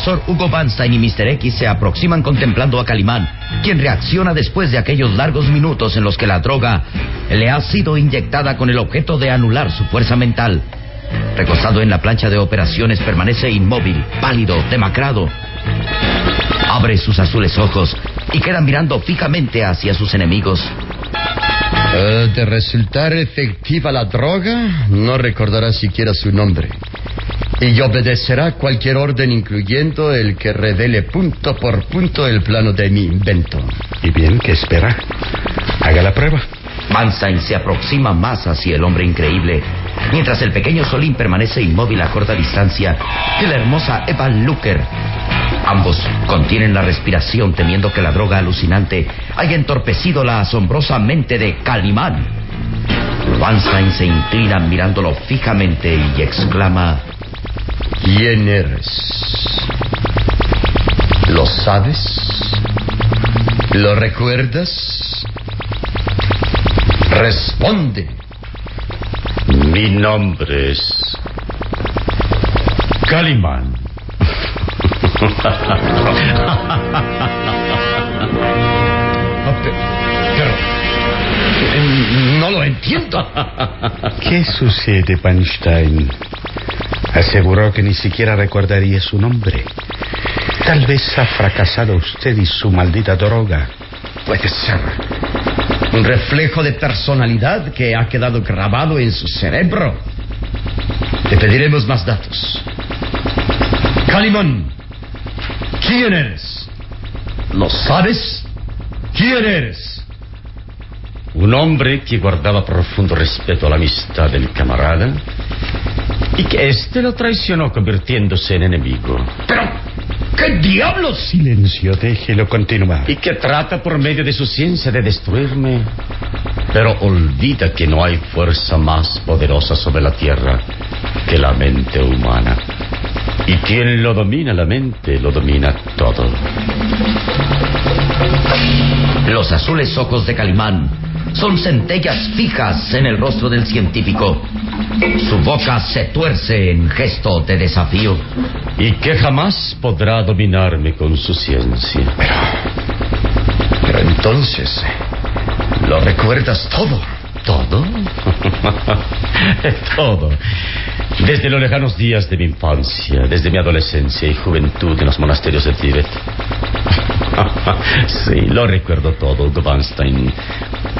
Profesor Hugo Vanstein y Mr. X se aproximan contemplando a Calimán, quien reacciona después de aquellos largos minutos en los que la droga le ha sido inyectada con el objeto de anular su fuerza mental. Recostado en la plancha de operaciones permanece inmóvil, pálido, demacrado. Abre sus azules ojos y queda mirando fijamente hacia sus enemigos. De resultar efectiva la droga, no recordará siquiera su nombre. Y obedecerá cualquier orden, incluyendo el que revele punto por punto el plano de mi invento. ¿Y bien qué espera? Haga la prueba. Manstein se aproxima más hacia el hombre increíble, mientras el pequeño Solín permanece inmóvil a corta distancia que la hermosa Eva Luker. Ambos contienen la respiración temiendo que la droga alucinante haya entorpecido la asombrosa mente de Calimán. Manstein se inclina mirándolo fijamente y exclama... ¿Quién eres? ¿Lo sabes? ¿Lo recuerdas? Responde. Mi nombre es. Calimán. No lo entiendo. ¿Qué sucede, Panstein? Aseguró que ni siquiera recordaría su nombre. Tal vez ha fracasado usted y su maldita droga. Puede ser. Un reflejo de personalidad que ha quedado grabado en su cerebro. Te pediremos más datos. Calimán, ¿quién eres? ¿Lo sabes? ¿Quién eres? Un hombre que guardaba profundo respeto a la amistad del camarada Y que éste lo traicionó convirtiéndose en enemigo. Pero, ¿qué diablos? Silencio, déjelo continuar. Y que trata por medio de su ciencia de destruirme. Pero olvida que no hay fuerza más poderosa sobre la tierra que la mente humana. Y quien lo domina la mente, lo domina todo. Los azules ojos de Calimán son centellas fijas en el rostro del científico. Su boca se tuerce en gesto de desafío. Y que jamás podrá dominarme con su ciencia. Pero. Pero entonces. Lo recuerdas todo. ¿Todo? Todo. Desde los lejanos días de mi infancia, desde mi adolescencia y juventud en los monasterios del Tíbet. sí, lo recuerdo todo, Hugo Weinstein.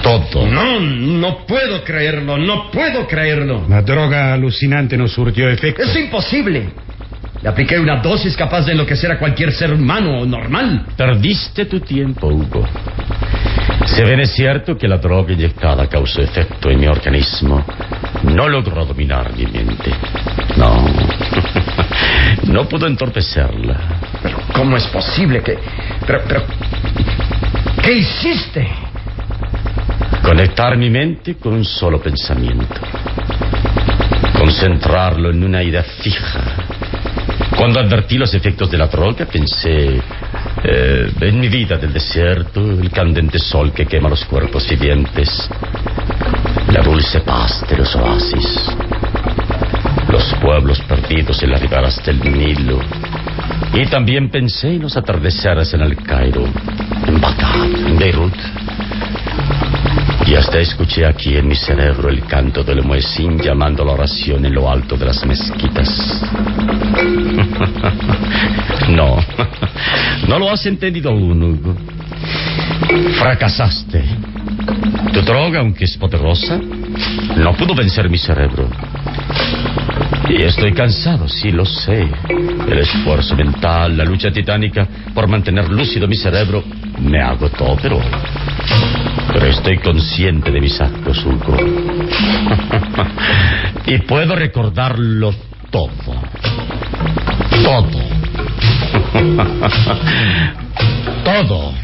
Todo. No, no puedo creerlo, no puedo creerlo. La droga alucinante no surtió efecto. Es imposible. Le apliqué una dosis capaz de enloquecer a cualquier ser humano normal. Perdiste tu tiempo, Hugo. Si bien es cierto que la droga inyectada causó efecto en mi organismo, no logró dominar mi mente. No. no pudo entorpecerla. Pero, ¿cómo es posible que.? Pero, pero. ¿Qué hiciste? Conectar mi mente con un solo pensamiento. Concentrarlo en una idea fija. Cuando advertí los efectos de la droga, pensé eh, en mi vida del desierto, el candente sol que quema los cuerpos vivientes, la dulce paz de los oasis, los pueblos perdidos en las riberas del Nilo. Y también pensé en los atardeceres en el Cairo, en Bagdad, en Beirut. Y hasta escuché aquí en mi cerebro el canto del muezín llamando la oración en lo alto de las mezquitas. no, no lo has entendido aún, Hugo. Fracasaste. Tu droga, aunque es poderosa, no pudo vencer mi cerebro. Y estoy cansado, sí lo sé. El esfuerzo mental, la lucha titánica por mantener lúcido mi cerebro me agotó, pero. Pero estoy consciente de mis actos, Hugo. y puedo recordarlo todo. Todo. todo.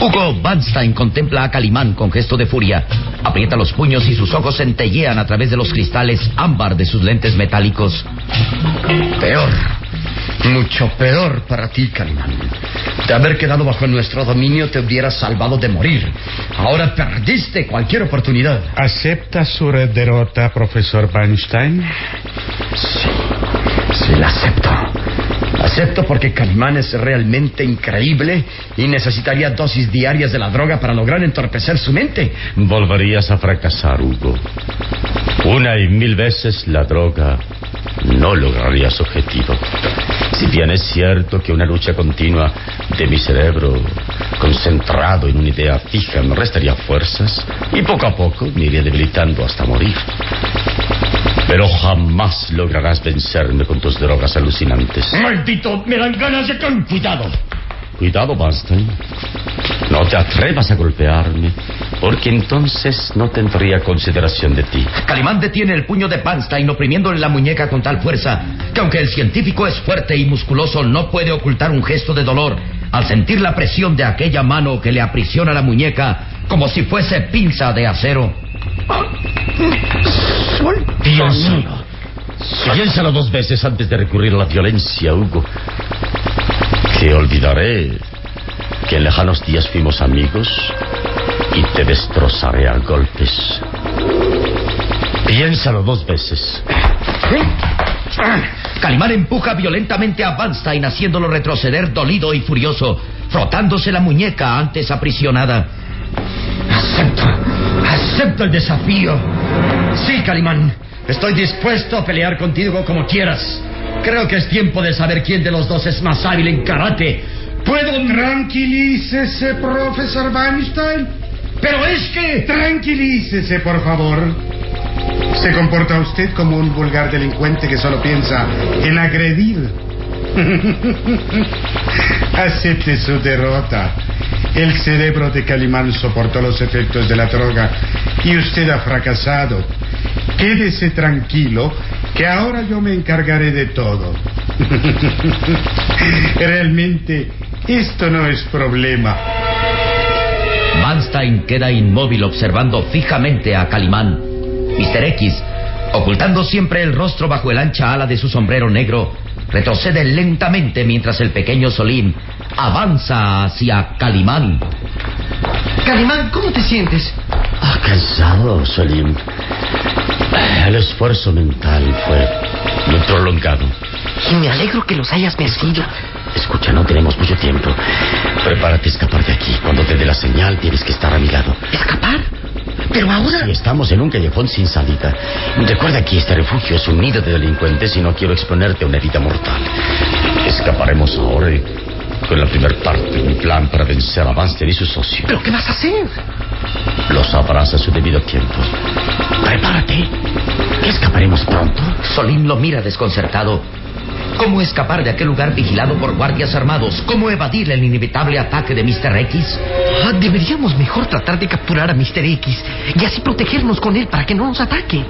Hugo Banstein contempla a Calimán con gesto de furia. Aprieta los puños y sus ojos centellean a través de los cristales ámbar de sus lentes metálicos. Peor. Mucho peor para ti, Calimán. De haber quedado bajo nuestro dominio te hubieras salvado de morir. Ahora perdiste cualquier oportunidad. ¿Acepta su derrota, profesor Weinstein? Sí, sí, la acepto. Acepto porque Calimán es realmente increíble y necesitaría dosis diarias de la droga para lograr entorpecer su mente. Volverías a fracasar, Hugo. Una y mil veces la droga no lograría su objetivo. Si bien es cierto que una lucha continua de mi cerebro concentrado en una idea fija me restaría fuerzas y poco a poco me iría debilitando hasta morir. Pero jamás lograrás vencerme con tus drogas alucinantes. ¡Maldito! Me dan ganas de cuidado. Cuidado, Bernstein. No te atrevas a golpearme, porque entonces no tendría consideración de ti. Calimán detiene el puño de Banstein oprimiéndole la muñeca con tal fuerza que aunque el científico es fuerte y musculoso no puede ocultar un gesto de dolor al sentir la presión de aquella mano que le aprisiona la muñeca como si fuese pinza de acero. Piénsalo. Piénsalo dos veces antes de recurrir a la violencia, Hugo. Que olvidaré que en lejanos días fuimos amigos y te destrozaré a golpes. Piénsalo dos veces. Calimán empuja violentamente a Banstein haciéndolo retroceder dolido y furioso, frotándose la muñeca antes aprisionada. Acepto, acepto el desafío. Sí, Calimán, estoy dispuesto a pelear contigo como quieras. Creo que es tiempo de saber quién de los dos es más hábil en karate. Puedo... Tranquilícese, profesor Weinstein. pero es que... Tranquilícese, por favor. Se comporta usted como un vulgar delincuente que solo piensa en agredir. Acepte su derrota. El cerebro de Calimán soportó los efectos de la droga y usted ha fracasado. Quédese tranquilo, que ahora yo me encargaré de todo. Realmente, esto no es problema. Manstein queda inmóvil observando fijamente a Calimán. Mr. X, ocultando siempre el rostro bajo el ancha ala de su sombrero negro, retrocede lentamente mientras el pequeño Solín avanza hacia Calimán. Calimán, ¿cómo te sientes? Ah, cansado, Solín. El esfuerzo mental fue muy prolongado. Y me alegro que los hayas vencido. Escucha, no tenemos mucho tiempo. Prepárate a escapar de aquí. Cuando te dé la señal, tienes que estar a mi lado. ¿Escapar? Pero ahora... Sí, estamos en un callejón sin salida. Recuerda que este refugio es un nido de delincuentes y no quiero exponerte a una herida mortal. Escaparemos ahora y con la primera parte de mi plan para vencer a Banster y su socio. ¿Pero qué vas a hacer? Lo sabrás a su debido tiempo. Prepárate. Escaparemos pronto. Solín lo mira desconcertado. ¿Cómo escapar de aquel lugar vigilado por guardias armados? ¿Cómo evadir el inevitable ataque de Mr. X? Ah, deberíamos mejor tratar de capturar a Mr. X y así protegernos con él para que no nos ataquen.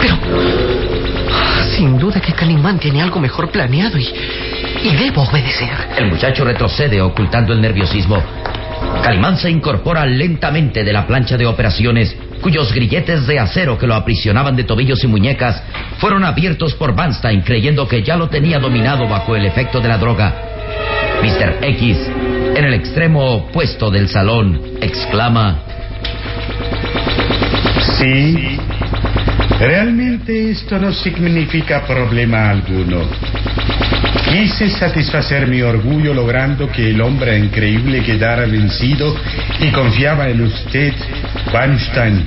Pero... ah, sin duda que Calimán tiene algo mejor planeado y... y debo obedecer. El muchacho retrocede ocultando el nerviosismo. Calimán se incorpora lentamente de la plancha de operaciones, cuyos grilletes de acero que lo aprisionaban de tobillos y muñecas fueron abiertos por Banstein creyendo que ya lo tenía dominado bajo el efecto de la droga. Mr. X, en el extremo opuesto del salón, exclama... Sí, realmente esto no significa problema alguno. Quise satisfacer mi orgullo logrando que el hombre increíble quedara vencido y confiaba en usted, Weinstein.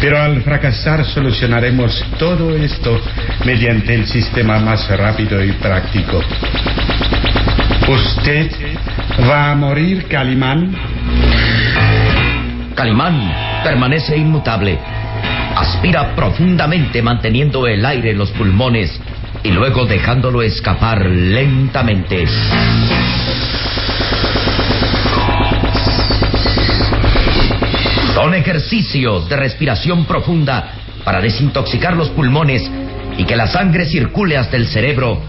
Pero al fracasar solucionaremos todo esto mediante el sistema más rápido y práctico. ¿Usted va a morir, Calimán? Calimán permanece inmutable. Aspira profundamente manteniendo el aire en los pulmones y luego dejándolo escapar lentamente. Son ejercicios de respiración profunda para desintoxicar los pulmones y que la sangre circule hasta el cerebro,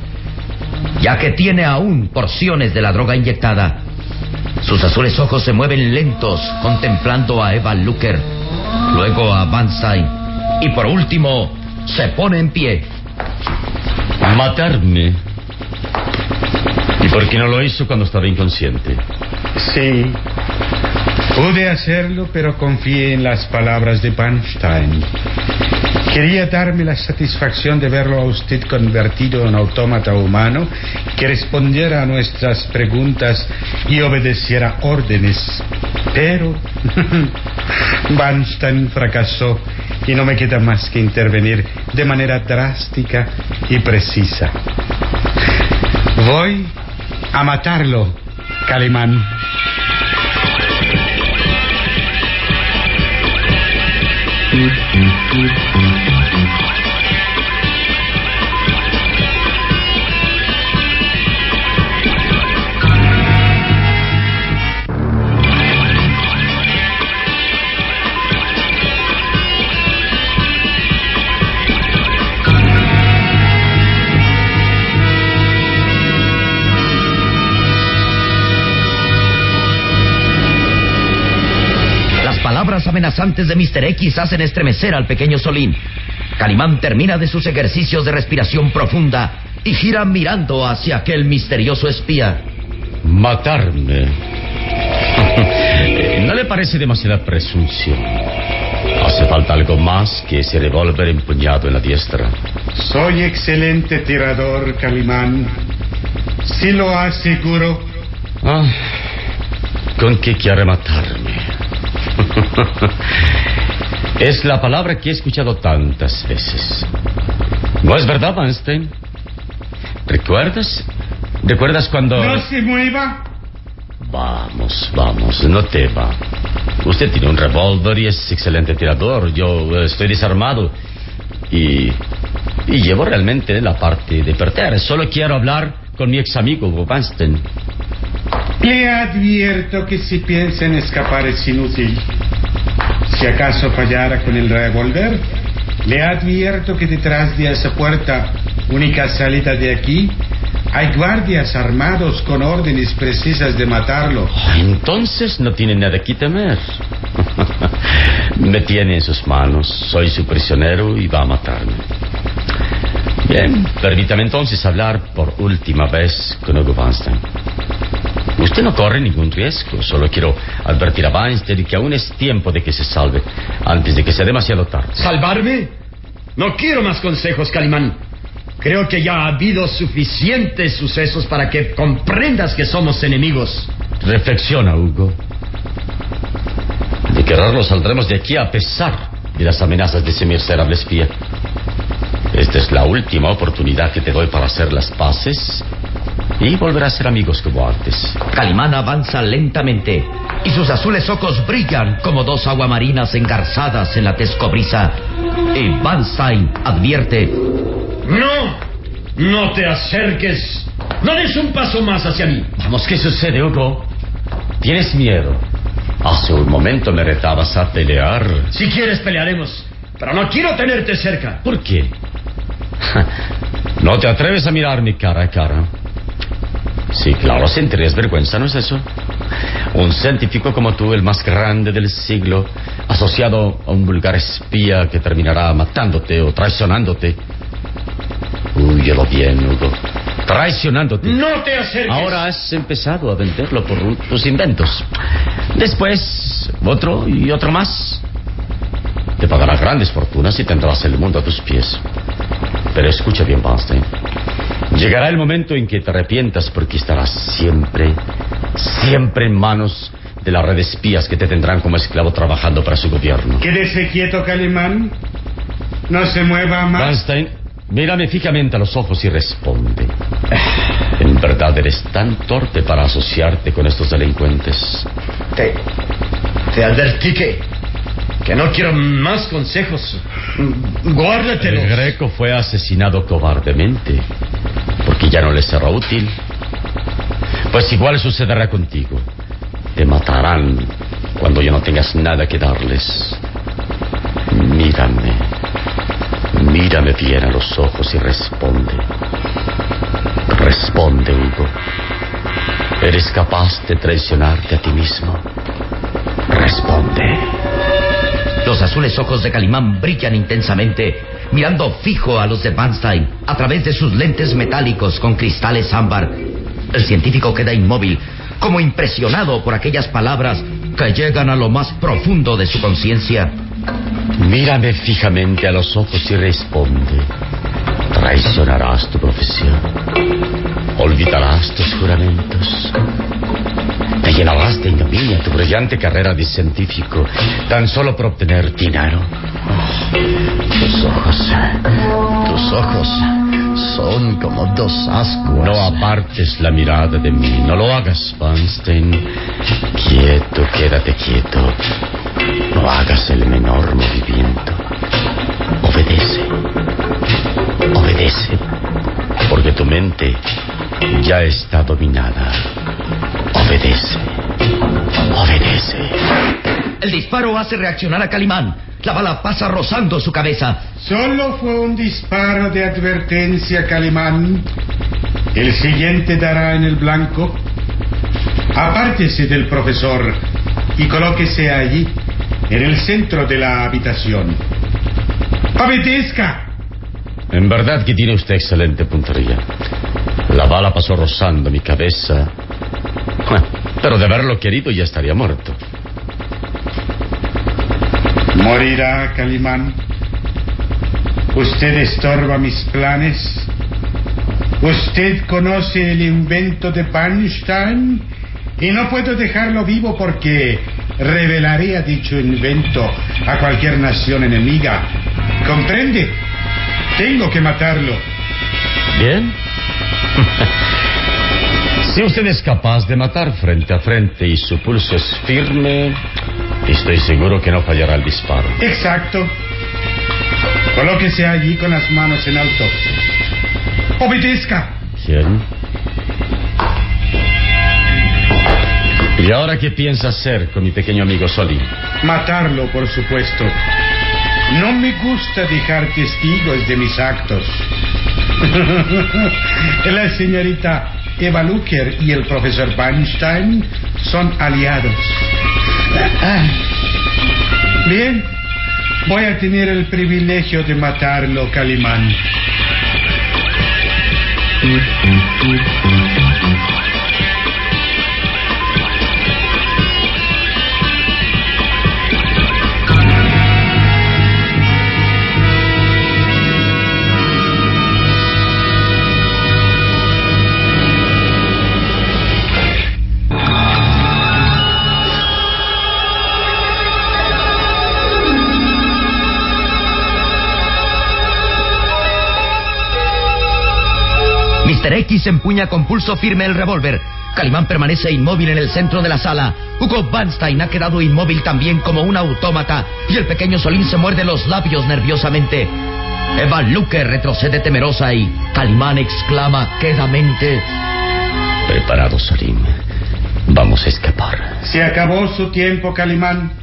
ya que tiene aún porciones de la droga inyectada. Sus azules ojos se mueven lentos contemplando a Eva Luker, luego a Banstein y por último se pone en pie. Matarme. ¿Y por qué no lo hizo cuando estaba inconsciente? Sí. Pude hacerlo, pero confié en las palabras de Panstein. Quería darme la satisfacción de verlo a usted convertido en autómata humano que respondiera a nuestras preguntas y obedeciera órdenes. Pero Banstein fracasó y no me queda más que intervenir de manera drástica y precisa. Voy a matarlo, Calimán. Amenazantes de Mr. X hacen estremecer al pequeño Solín. Calimán termina de sus ejercicios de respiración profunda y gira mirando hacia aquel misterioso espía. Matarme. ¿No le parece demasiada presunción? Hace falta algo más que ese revólver empuñado en la diestra. Soy excelente tirador, Calimán. Sí lo aseguro. Ah, ¿Con qué quiere matarme? es la palabra que he escuchado tantas veces. ¿No es verdad, Einstein? ¿Recuerdas? ¿Recuerdas cuando... No se mueva. Vamos, vamos, no te va. Usted tiene un revólver y es excelente tirador. Yo eh, estoy desarmado y, y llevo realmente la parte de perder. Solo quiero hablar con mi ex amigo Hugo Vanstein. Le advierto que si piensa en escapar es inútil. Si acaso fallara con el revólver, le advierto que detrás de esa puerta, única salida de aquí, hay guardias armados con órdenes precisas de matarlo. Entonces no tiene nada que temer. Me tiene en sus manos, soy su prisionero y va a matarme. Bien, permítame entonces hablar por última vez con Hugo Vanstein. Usted no corre ningún riesgo, solo quiero advertir a Weinstein que aún es tiempo de que se salve, antes de que sea demasiado tarde. ¿Salvarme? No quiero más consejos, Calimán. Creo que ya ha habido suficientes sucesos para que comprendas que somos enemigos. Reflexiona, Hugo. De quererlo saldremos de aquí a pesar de las amenazas de ese miserable espía. Esta es la última oportunidad que te doy para hacer las paces y volver a ser amigos como antes. Calimán avanza lentamente y sus azules ojos brillan como dos aguamarinas engarzadas en la tescobrisa. Y Van Stein advierte: ¡No! ¡No te acerques! ¡No des un paso más hacia mí! Vamos, ¿qué sucede, Hugo? ¿Tienes miedo? Hace un momento me retabas a pelear. Si quieres, pelearemos. Pero no quiero tenerte cerca. ¿Por qué? ¿No te atreves a mirarme cara a cara? Sí, claro, sentirías vergüenza, ¿no es eso? Un científico como tú, el más grande del siglo, asociado a un vulgar espía que terminará matándote o traicionándote. Huyelo bien, Hugo. Traicionándote. No te acerques. Ahora has empezado a venderlo por tus inventos. Después, otro y otro más. Te pagará grandes fortunas y tendrás el mundo a tus pies. Pero escucha bien, Bernstein. Llegará el momento en que te arrepientas porque estarás siempre, siempre en manos de la red de espías que te tendrán como esclavo trabajando para su gobierno. Quédese quieto, Calimán. No se mueva más. Bernstein, mírame fijamente a los ojos y responde. ¿En verdad eres tan torpe para asociarte con estos delincuentes? Te, te advertí que, que no quiero más consejos. Guárdatelos. El greco fue asesinado cobardemente porque ya no le será útil. Pues igual sucederá contigo. Te matarán cuando ya no tengas nada que darles. Mírame. Mírame bien a los ojos y responde. Responde, Hugo. ¿Eres capaz de traicionarte a ti mismo? Responde. Los azules ojos de Calimán brillan intensamente, mirando fijo a los de Vanstein a través de sus lentes metálicos con cristales ámbar. El científico queda inmóvil, como impresionado por aquellas palabras que llegan a lo más profundo de su conciencia. Mírame fijamente a los ojos y responde. ¿Traicionarás tu profesión? ¿Olvidarás tus juramentos? ¿Te llenarás de ignominia tu brillante carrera de científico tan solo por obtener dinero? Tus ojos, tus ojos son como dos ascuas. No apartes la mirada de mí, no lo hagas, Vanstein. Quieto, quédate quieto. No hagas el menor movimiento. Obedece. Obedece. Porque tu mente ya está dominada. Obedece. Obedece. El disparo hace reaccionar a Calimán. La bala pasa rozando su cabeza. Solo fue un disparo de advertencia, Calimán. El siguiente dará en el blanco. Apártese del profesor y colóquese allí, en el centro de la habitación. ¡Obedezca! En verdad que tiene usted excelente puntería. La bala pasó rozando mi cabeza. Pero de haberlo querido ya estaría muerto. Morirá, Calimán. Usted estorba mis planes. Usted conoce el invento de Bernstein y no puedo dejarlo vivo porque revelaría dicho invento a cualquier nación enemiga. ¿Comprende? Tengo que matarlo. ¿Bien? si usted es capaz de matar frente a frente y su pulso es firme, Estoy seguro que no fallará el disparo. Exacto. Colóquese allí con las manos en alto. Obedezca. ¿Quién? ¿Y ahora qué piensa hacer con mi pequeño amigo Solín? Matarlo, por supuesto. No me gusta dejar testigos de mis actos. La señorita Eva Luker y el profesor Weinstein son aliados. Ah. Bien, voy a tener el privilegio de matarlo, Calimán. X empuña con pulso firme el revólver. Calimán permanece inmóvil en el centro de la sala. Hugo Banstein ha quedado inmóvil también como un autómata y el pequeño Solín se muerde los labios nerviosamente. Eva Luque retrocede temerosa y Calimán exclama quedamente. Preparado, Solín. Vamos a escapar. Se acabó su tiempo, Calimán.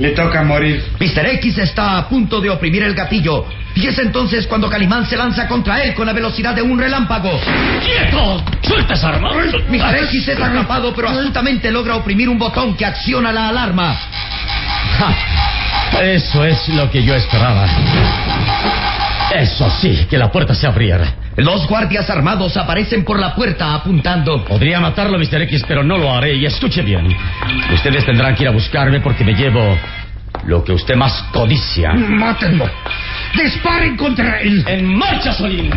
Le toca morir. Mr. X está a punto de oprimir el gatillo. Y es entonces cuando Calimán se lanza contra él con la velocidad de un relámpago. ¡Quieto! ¡Suelta esa arma! X es atrapado, pero astutamente logra oprimir un botón que acciona la alarma. Ja, eso es lo que yo esperaba. Eso sí, que la puerta se abriera. Los guardias armados aparecen por la puerta apuntando. Podría matarlo, Mr. X, pero no lo haré. Y escuche bien. Ustedes tendrán que ir a buscarme porque me llevo lo que usted más codicia. ¡Mátenlo! ¡Disparen contra él! ¡En marcha, Solín!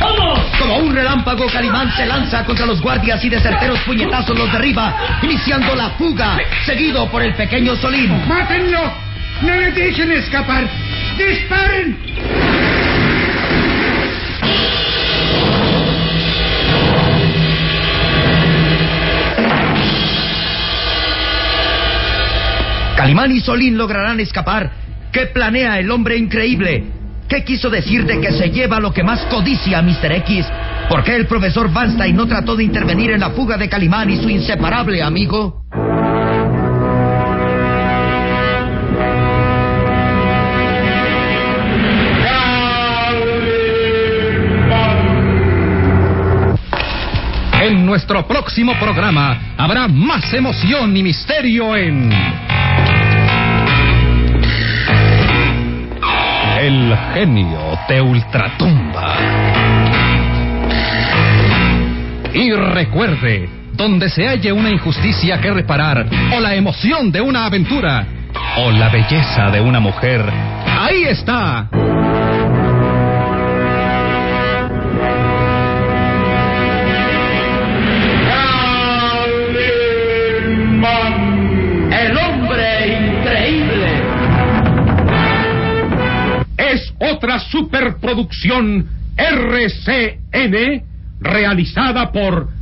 ¡Vamos! Como un relámpago, Calimán se lanza contra los guardias y de certeros puñetazos los derriba, iniciando la fuga, seguido por el pequeño Solín. ¡Mátenlo! ¡No le dejen escapar! ¡Disparen! Calimán y Solín lograrán escapar. ¿Qué planea el hombre increíble? ¿Qué quiso decir de que se lleva lo que más codicia Mr. X? ¿Por qué el profesor Vanstein no trató de intervenir en la fuga de Calimán y su inseparable amigo? En nuestro próximo programa habrá más emoción y misterio en. El genio de Ultratumba. Y recuerde, donde se halle una injusticia que reparar, o la emoción de una aventura, o la belleza de una mujer, ahí está. Otra superproducción RCN realizada por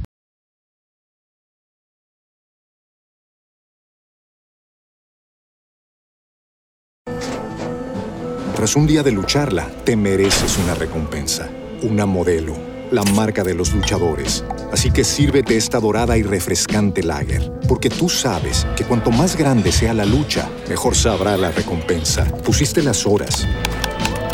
Tras un día de lucharla, te mereces una recompensa, una modelo, la marca de los luchadores. Así que sírvete esta dorada y refrescante lager, porque tú sabes que cuanto más grande sea la lucha, mejor sabrá la recompensa. Pusiste las horas,